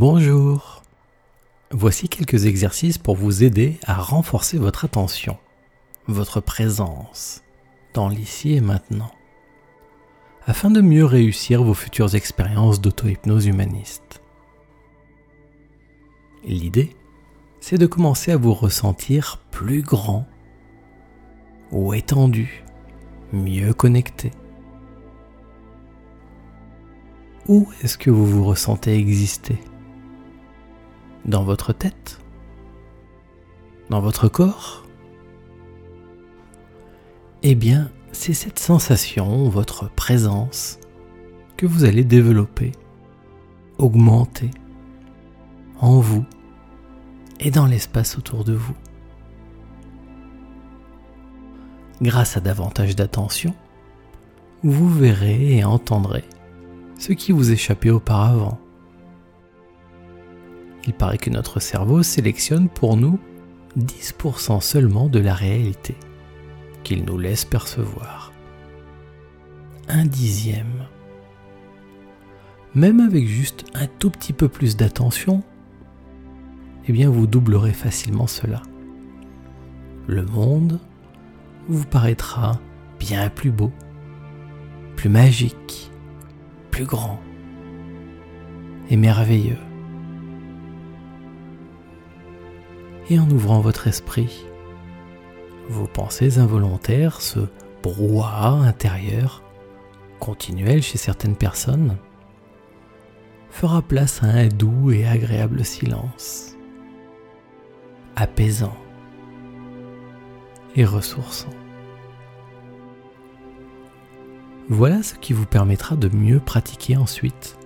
Bonjour. Voici quelques exercices pour vous aider à renforcer votre attention, votre présence dans l'ici et maintenant, afin de mieux réussir vos futures expériences d'auto-hypnose humaniste. L'idée, c'est de commencer à vous ressentir plus grand ou étendu, mieux connecté. Où est-ce que vous vous ressentez exister? Dans votre tête Dans votre corps Eh bien, c'est cette sensation, votre présence, que vous allez développer, augmenter en vous et dans l'espace autour de vous. Grâce à davantage d'attention, vous verrez et entendrez ce qui vous échappait auparavant. Il paraît que notre cerveau sélectionne pour nous 10% seulement de la réalité qu'il nous laisse percevoir. Un dixième. Même avec juste un tout petit peu plus d'attention, eh bien vous doublerez facilement cela. Le monde vous paraîtra bien plus beau, plus magique, plus grand et merveilleux. Et en ouvrant votre esprit, vos pensées involontaires, ce brouhaha intérieur, continuel chez certaines personnes, fera place à un doux et agréable silence apaisant et ressourçant. Voilà ce qui vous permettra de mieux pratiquer ensuite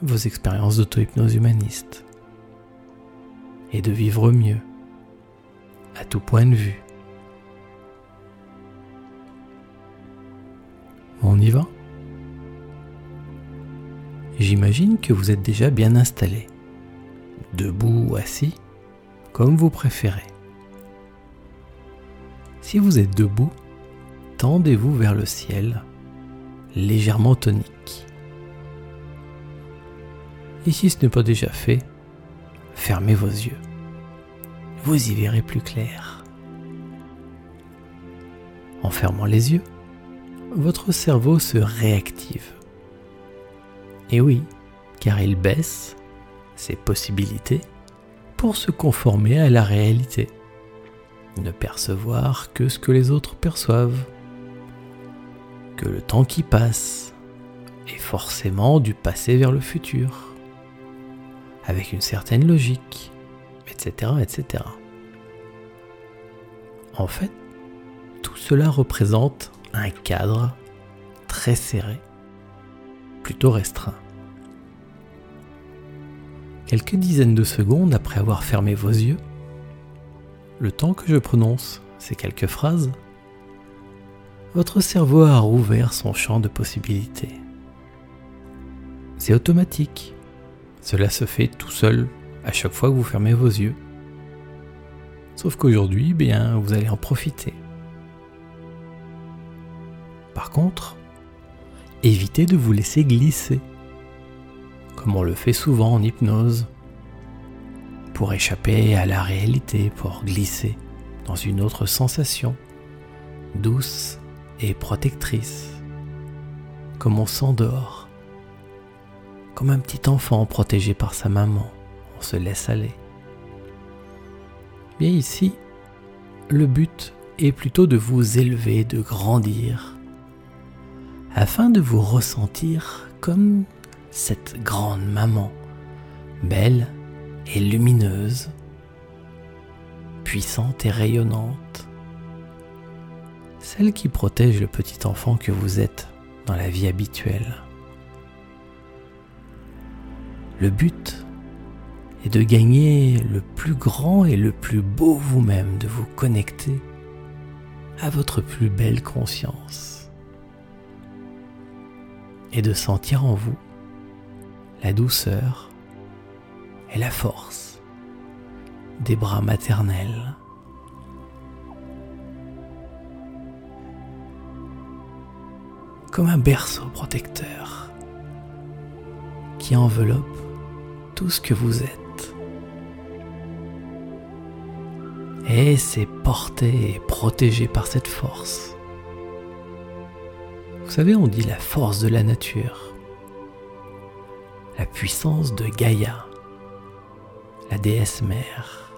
vos expériences d'auto-hypnose humaniste et de vivre mieux à tout point de vue. On y va? J'imagine que vous êtes déjà bien installé, debout ou assis comme vous préférez. Si vous êtes debout, tendez-vous vers le ciel, légèrement tonique. Et si ce n'est pas déjà fait, fermez vos yeux. Vous y verrez plus clair. En fermant les yeux, votre cerveau se réactive. Et oui, car il baisse ses possibilités pour se conformer à la réalité, ne percevoir que ce que les autres perçoivent, que le temps qui passe est forcément du passé vers le futur, avec une certaine logique, etc. etc. En fait, tout cela représente un cadre très serré, plutôt restreint. Quelques dizaines de secondes après avoir fermé vos yeux, le temps que je prononce ces quelques phrases, votre cerveau a rouvert son champ de possibilités. C'est automatique. Cela se fait tout seul à chaque fois que vous fermez vos yeux. Sauf qu'aujourd'hui, bien, vous allez en profiter. Par contre, évitez de vous laisser glisser comme on le fait souvent en hypnose, pour échapper à la réalité, pour glisser dans une autre sensation, douce et protectrice, comme on s'endort, comme un petit enfant protégé par sa maman, se laisse aller. Bien ici, le but est plutôt de vous élever, de grandir, afin de vous ressentir comme cette grande maman, belle et lumineuse, puissante et rayonnante, celle qui protège le petit enfant que vous êtes dans la vie habituelle. Le but est de gagner le plus grand et le plus beau vous-même, de vous connecter à votre plus belle conscience et de sentir en vous la douceur et la force des bras maternels. Comme un berceau protecteur qui enveloppe tout ce que vous êtes. Et c'est porté et protégé par cette force. Vous savez, on dit la force de la nature, la puissance de Gaïa, la déesse mère,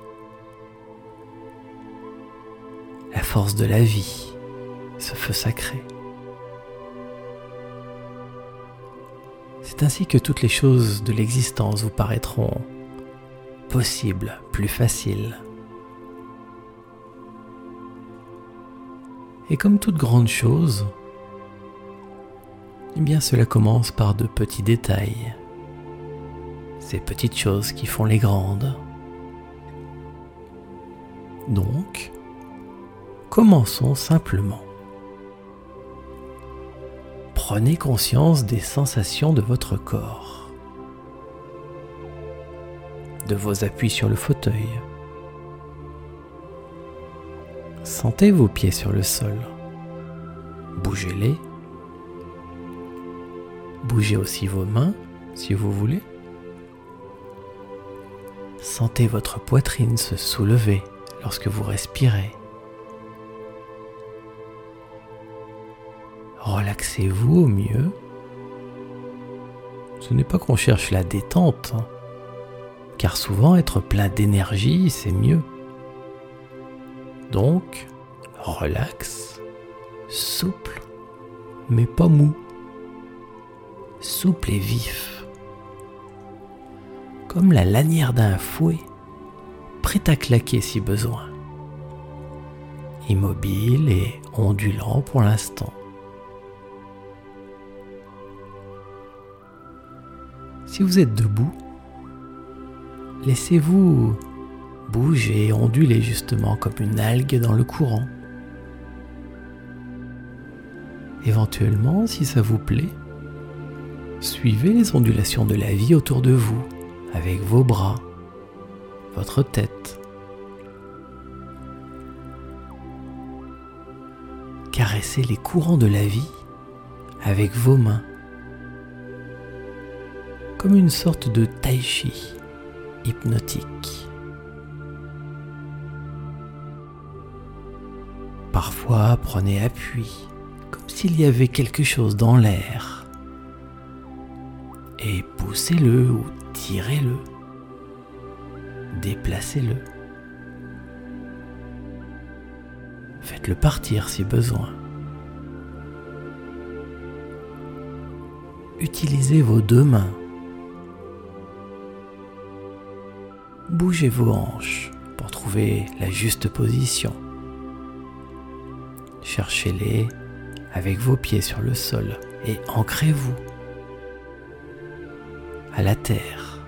la force de la vie, ce feu sacré. C'est ainsi que toutes les choses de l'existence vous paraîtront possibles, plus faciles. Et comme toute grande chose, eh bien cela commence par de petits détails. Ces petites choses qui font les grandes. Donc, commençons simplement. Prenez conscience des sensations de votre corps, de vos appuis sur le fauteuil. Sentez vos pieds sur le sol. Bougez-les. Bougez aussi vos mains si vous voulez. Sentez votre poitrine se soulever lorsque vous respirez. Relaxez-vous au mieux. Ce n'est pas qu'on cherche la détente, hein, car souvent être plein d'énergie, c'est mieux. Donc, relax, souple, mais pas mou. Souple et vif. Comme la lanière d'un fouet, prêt à claquer si besoin. Immobile et ondulant pour l'instant. Si vous êtes debout, laissez-vous bouger et onduler justement comme une algue dans le courant. Éventuellement, si ça vous plaît, suivez les ondulations de la vie autour de vous avec vos bras, votre tête. Caressez les courants de la vie avec vos mains comme une sorte de tai chi hypnotique. Parfois, prenez appui, s'il y avait quelque chose dans l'air, et poussez-le ou tirez-le, déplacez-le. Faites-le partir si besoin. Utilisez vos deux mains bougez vos hanches pour trouver la juste position. Cherchez-les avec vos pieds sur le sol et ancrez-vous à la terre.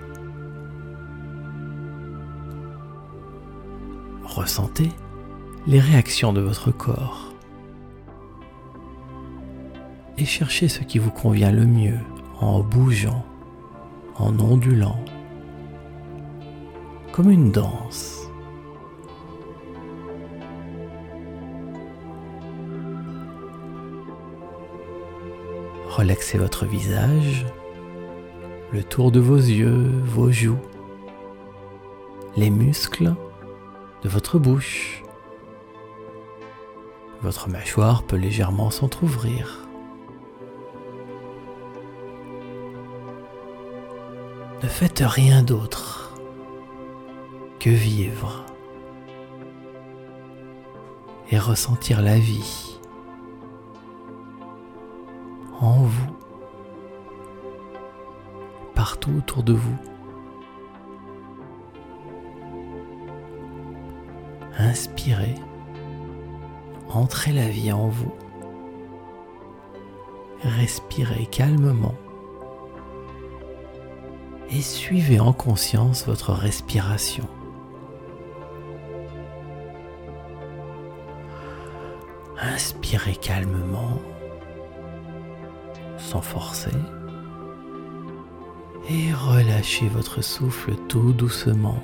Ressentez les réactions de votre corps et cherchez ce qui vous convient le mieux en bougeant, en ondulant comme une danse. Relaxez votre visage, le tour de vos yeux, vos joues, les muscles de votre bouche. Votre mâchoire peut légèrement s'entr'ouvrir. Ne faites rien d'autre vivre et ressentir la vie vous, partout autour de vous. Inspirez, entrez la vie en vous. Respirez calmement et suivez en conscience votre respiration. Inspirez calmement, sans forcer. Et relâchez votre souffle tout doucement.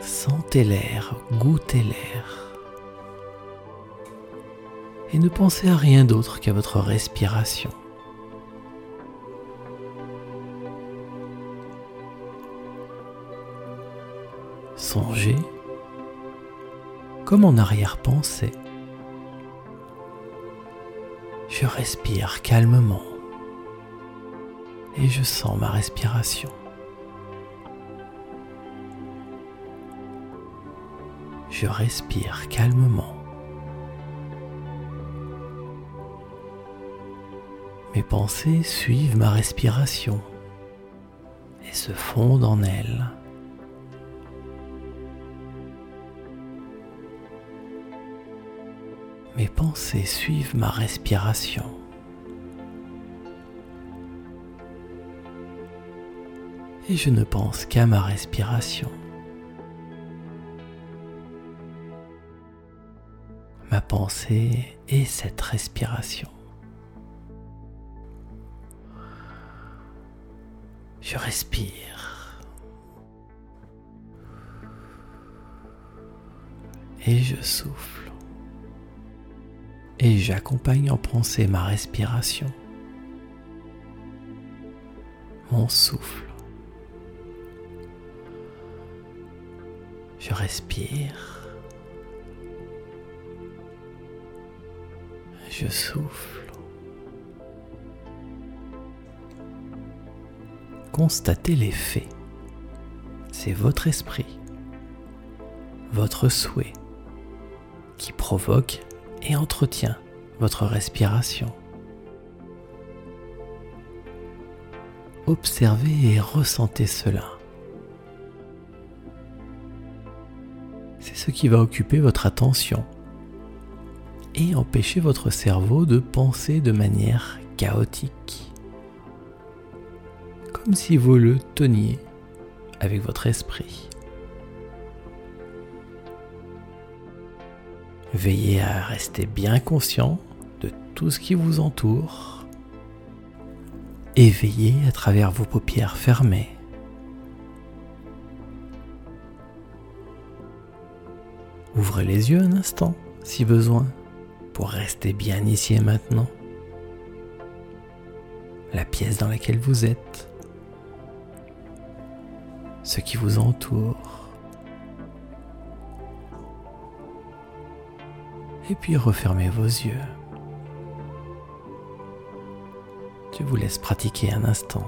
Sentez l'air, goûtez l'air. Et ne pensez à rien d'autre qu'à votre respiration. Songez comme en arrière-pensée je respire calmement et je sens ma respiration. Je respire calmement. Mes pensées suivent ma respiration et se fondent en elle. Pensées suivent ma respiration. Et je ne pense qu'à ma respiration. Ma pensée est cette respiration. Je respire. Et je souffle. Et j'accompagne en pensée ma respiration. Mon souffle. Je respire. Je souffle. constatez les faits. C'est votre esprit, votre souhait qui provoque et entretient votre respiration. Observez et ressentez cela. C'est ce qui va occuper votre attention et empêcher votre cerveau de penser de manière chaotique comme si vous le teniez avec votre esprit. Veillez à rester bien conscient de tout ce qui vous entoure et veillez à travers vos paupières fermées. Ouvrez les yeux un instant si besoin pour rester bien ici et maintenant. La pièce dans laquelle vous êtes ce qui vous entoure. Et puis refermez vos yeux. Je vous laisse pratiquer un instant.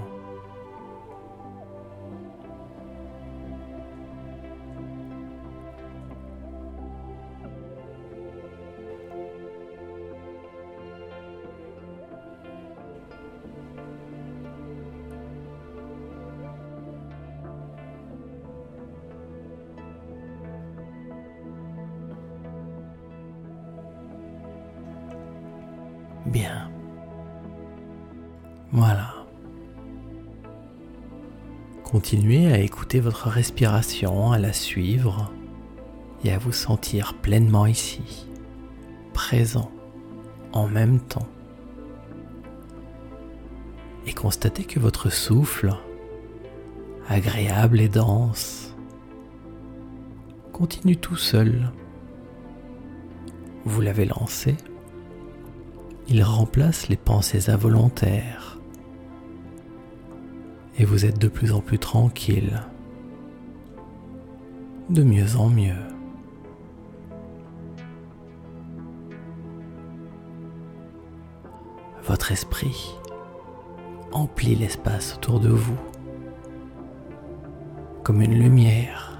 Votre respiration, à la suivre et à vous sentir pleinement ici, présent, en même temps. Et constatez que votre souffle, agréable et dense, continue tout seul. Vous l'avez lancé il remplace les pensées involontaires. Et vous êtes de plus en plus tranquille, de mieux en mieux. Votre esprit emplit l'espace autour de vous comme une lumière,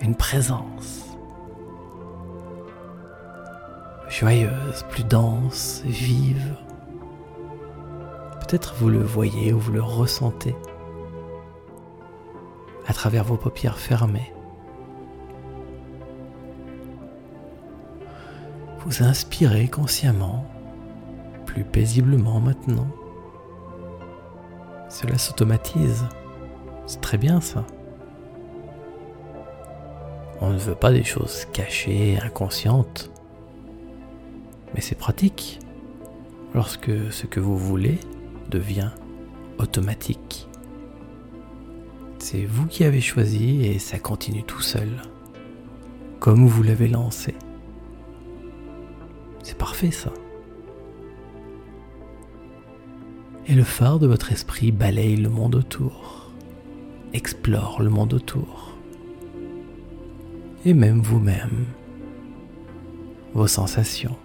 une présence. joyeuse, plus dense, vive. Peut-être vous le voyez ou vous le ressentez à travers vos paupières fermées. Vous inspirez consciemment, plus paisiblement maintenant. Cela s'automatise. C'est très bien ça. On ne veut pas des choses cachées, inconscientes. Mais c'est pratique lorsque ce que vous voulez devient automatique. C'est vous qui avez choisi et ça continue tout seul, comme vous l'avez lancé. C'est parfait ça. Et le phare de votre esprit balaye le monde autour, explore le monde autour, et même vous-même, vos sensations,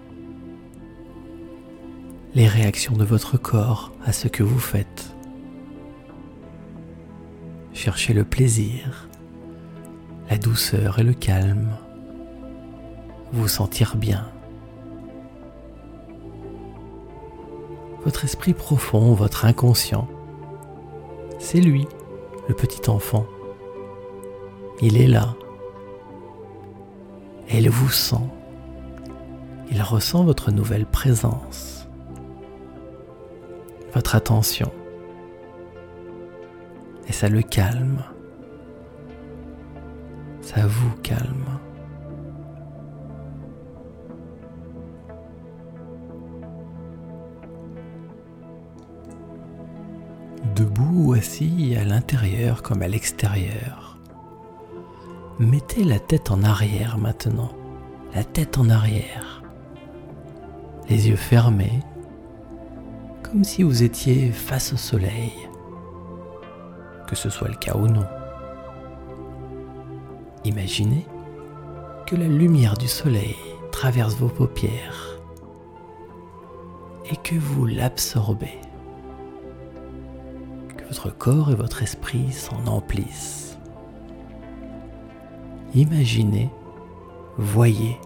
les réactions de votre corps à ce que vous faites. Cherchez le plaisir, la douceur et le calme, vous sentir bien. Votre esprit profond, votre inconscient, c'est lui, le petit enfant. Il est là. il vous sent. Il ressent votre nouvelle présence, votre attention. Et ça le calme. Ça vous calme. Debout ou assis à l'intérieur comme à l'extérieur. Mettez la tête en arrière maintenant, la tête en arrière, les yeux fermés, comme si vous étiez face au soleil, que ce soit le cas ou non. Imaginez que la lumière du soleil traverse vos paupières et que vous l'absorbez votre corps et votre esprit s'en emplissent. Imaginez, voyez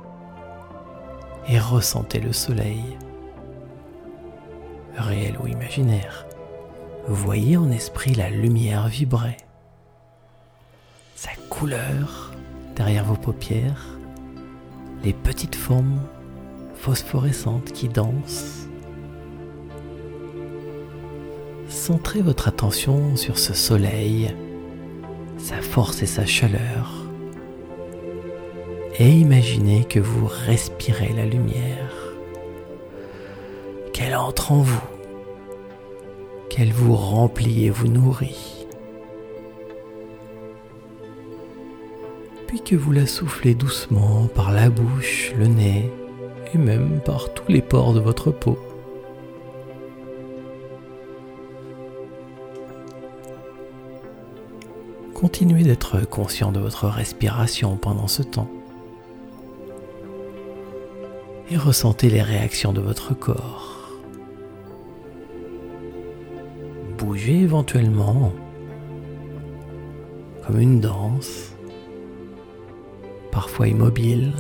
et ressentez le soleil, réel ou imaginaire. Voyez en esprit la lumière vibrer, sa couleur derrière vos paupières, les petites formes phosphorescentes qui dansent. Centrez votre attention sur ce soleil, sa force et sa chaleur. Et imaginez que vous respirez la lumière, qu'elle entre en vous, qu'elle vous remplit et vous nourrit. Puis que vous la soufflez doucement par la bouche, le nez et même par tous les pores de votre peau. Continuez d'être conscient de votre respiration pendant ce temps. Et ressentez les réactions de votre corps. Éventuellement comme une danse, parfois immobile,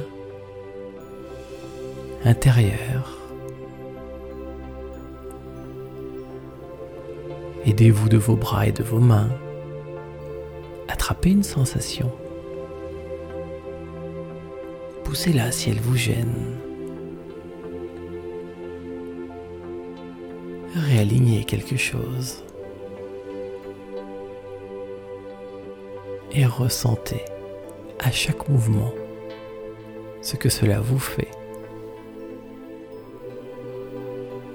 intérieure. Aidez-vous de vos bras et de vos mains attrapez une sensation. Poussez-la si elle vous gêne. Réalignez quelque chose. Et ressentez à chaque mouvement ce que cela vous fait.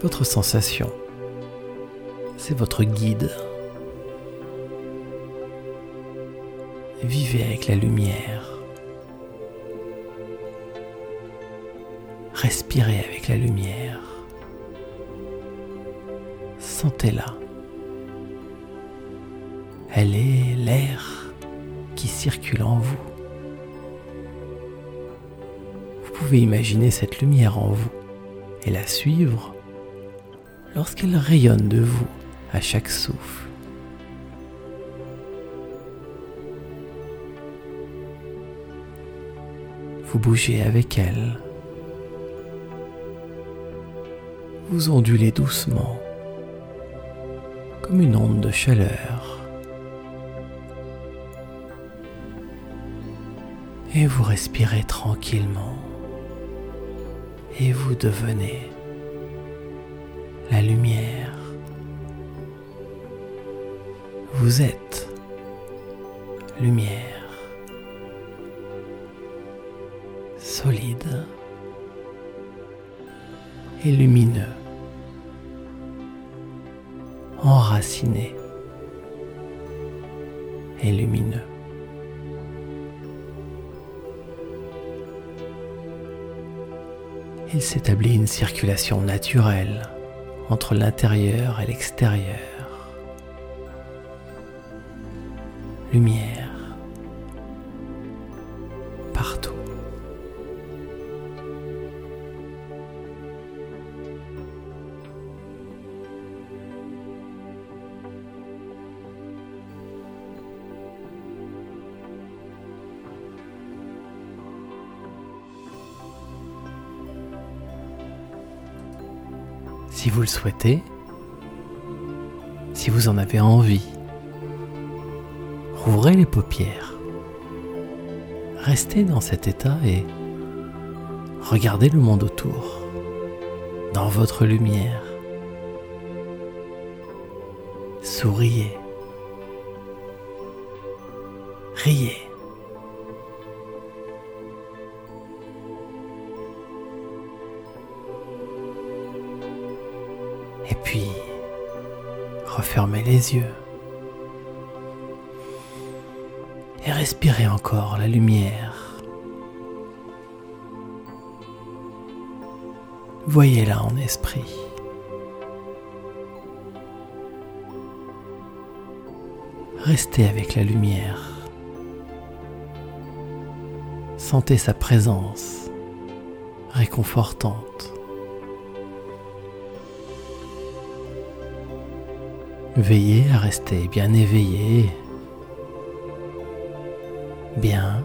Votre sensation, c'est votre guide. Vivez avec la lumière. Respirez avec la lumière. Sentez-la. Elle est l'air circule en vous. Vous pouvez imaginer cette lumière en vous et la suivre lorsqu'elle rayonne de vous à chaque souffle. vous bougez avec elle. Vous ondulez doucement, comme une onde de chaleur. Et vous respirez tranquillement. Et vous devenez la lumière. Vous êtes lumière. solide et lumineux, enraciné et lumineux. Il s'établit une circulation naturelle entre l'intérieur et l'extérieur. Lumière Si vous le souhaitez, si vous en avez envie, rouvrez les paupières. Restez dans cet état et regardez le monde autour, dans votre lumière. Souriez. Riez. Refermez les yeux. Et respirez encore la lumière. Voyez-la en esprit. Restez avec la lumière. Sentez sa présence réconfortante. Veillez à rester bien éveillé, bien,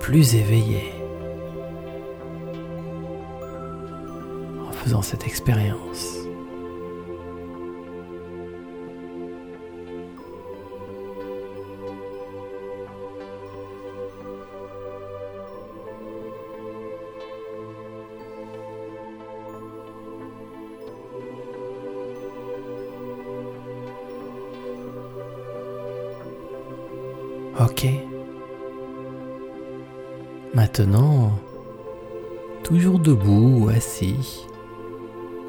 plus éveillé. En faisant cette expérience. Maintenant, toujours debout ou assis,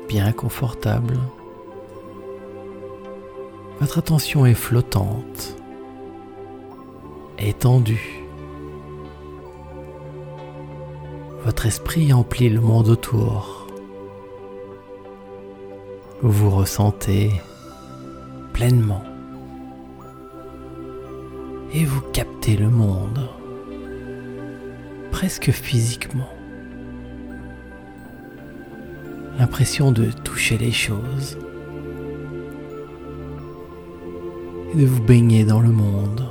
bien confortable, votre attention est flottante, étendue. Votre esprit emplit le monde autour. Vous vous ressentez pleinement et vous captez le monde, presque physiquement. L'impression de toucher les choses et de vous baigner dans le monde.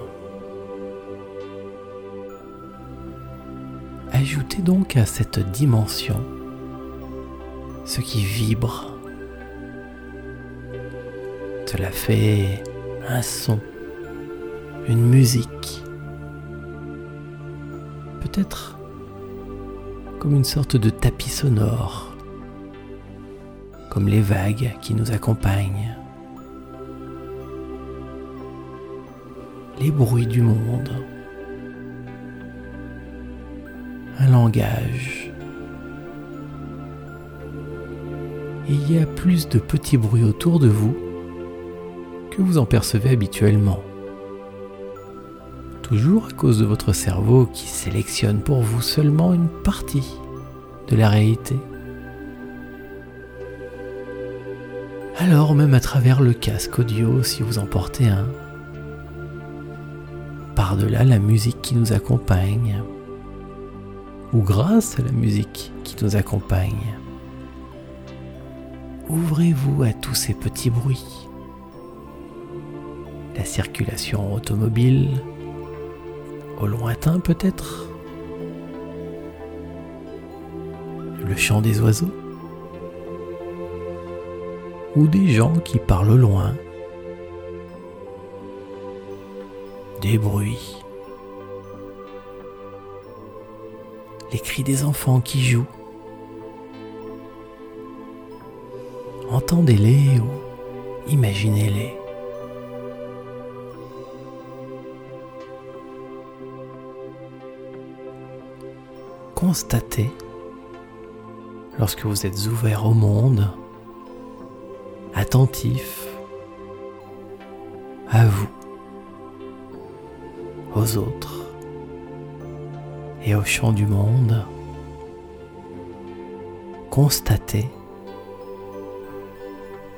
Ajoutez donc à cette dimension ce qui vibre. Cela fait un son une musique. Comme une sorte de tapis sonore, comme les vagues qui nous accompagnent, les bruits du monde, un langage. il y a plus de petits bruits autour de vous que vous en percevez habituellement toujours à cause de votre cerveau qui sélectionne pour vous seulement une partie de la réalité. Alors même à travers le casque audio si vous en portez un, par-delà la musique qui nous accompagne, ou grâce à la musique qui nous accompagne, ouvrez-vous à tous ces petits bruits. La circulation automobile, lointain peut-être? Le chant des oiseaux? Ou des gens qui parlent loin? Des bruits? Les cris des enfants qui jouent? Entendez-les ou imaginez-les. Constatez lorsque vous êtes ouvert au monde, attentif à vous, aux autres et au chant du monde, constatez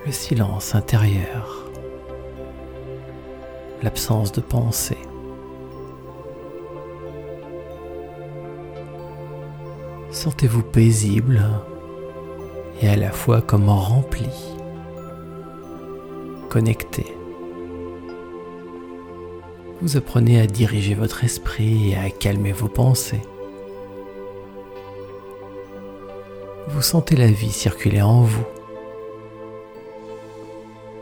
le silence intérieur, l'absence de pensée. Sentez-vous paisible et à la fois comme rempli, connecté. Vous apprenez à diriger votre esprit et à calmer vos pensées. vous sentez la vie circuler en vous,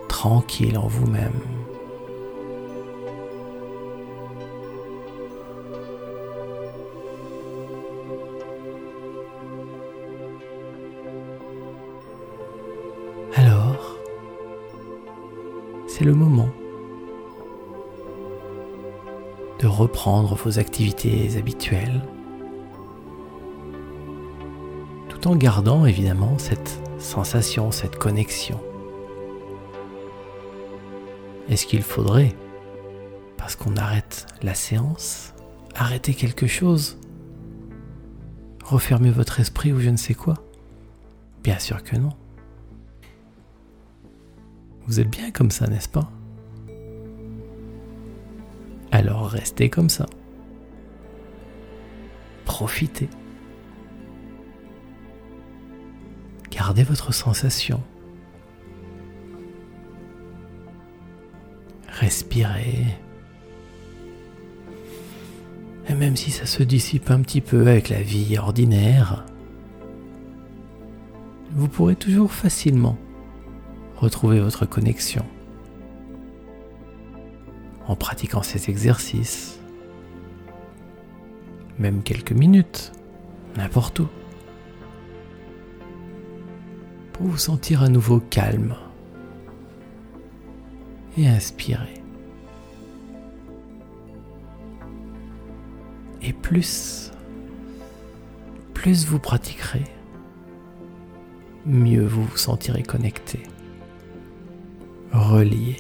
tranquille en vous-même. C'est le moment de reprendre vos activités habituelles tout en gardant évidemment cette sensation, cette connexion. Est-ce qu'il faudrait, parce qu'on arrête la séance, arrêter quelque chose? Refermer votre esprit ou je ne sais quoi? Bien sûr que non. Vous êtes bien comme ça, n'est-ce pas? Alors restez comme ça. Profitez. Gardez votre sensation. Respirez. Et même si ça se dissipe un petit peu avec la vie ordinaire, vous pourrez toujours facilement retrouver votre connexion en pratiquant ces exercices, même quelques minutes, n'importe où, pour vous sentir à nouveau calme et inspiré. Et plus, plus vous pratiquerez, mieux vous vous sentirez connecté relié.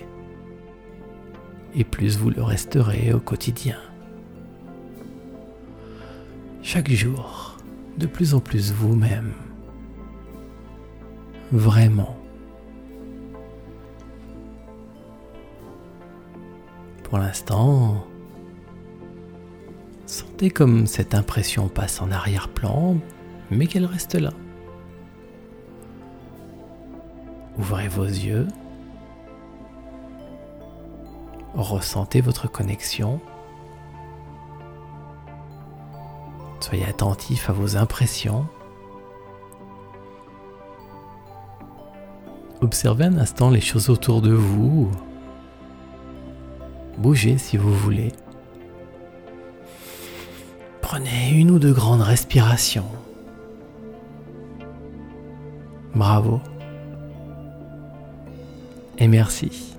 Et plus vous le resterez au quotidien. Chaque jour, de plus en plus vous-même. Vraiment. Pour l'instant, sentez comme cette impression passe en arrière-plan, mais qu'elle reste là. Ouvrez vos yeux Ressentez votre connexion. Soyez attentif à vos impressions. Observez un instant les choses autour de vous. Bougez si vous voulez. Prenez une ou deux grandes respirations. Bravo. Et merci.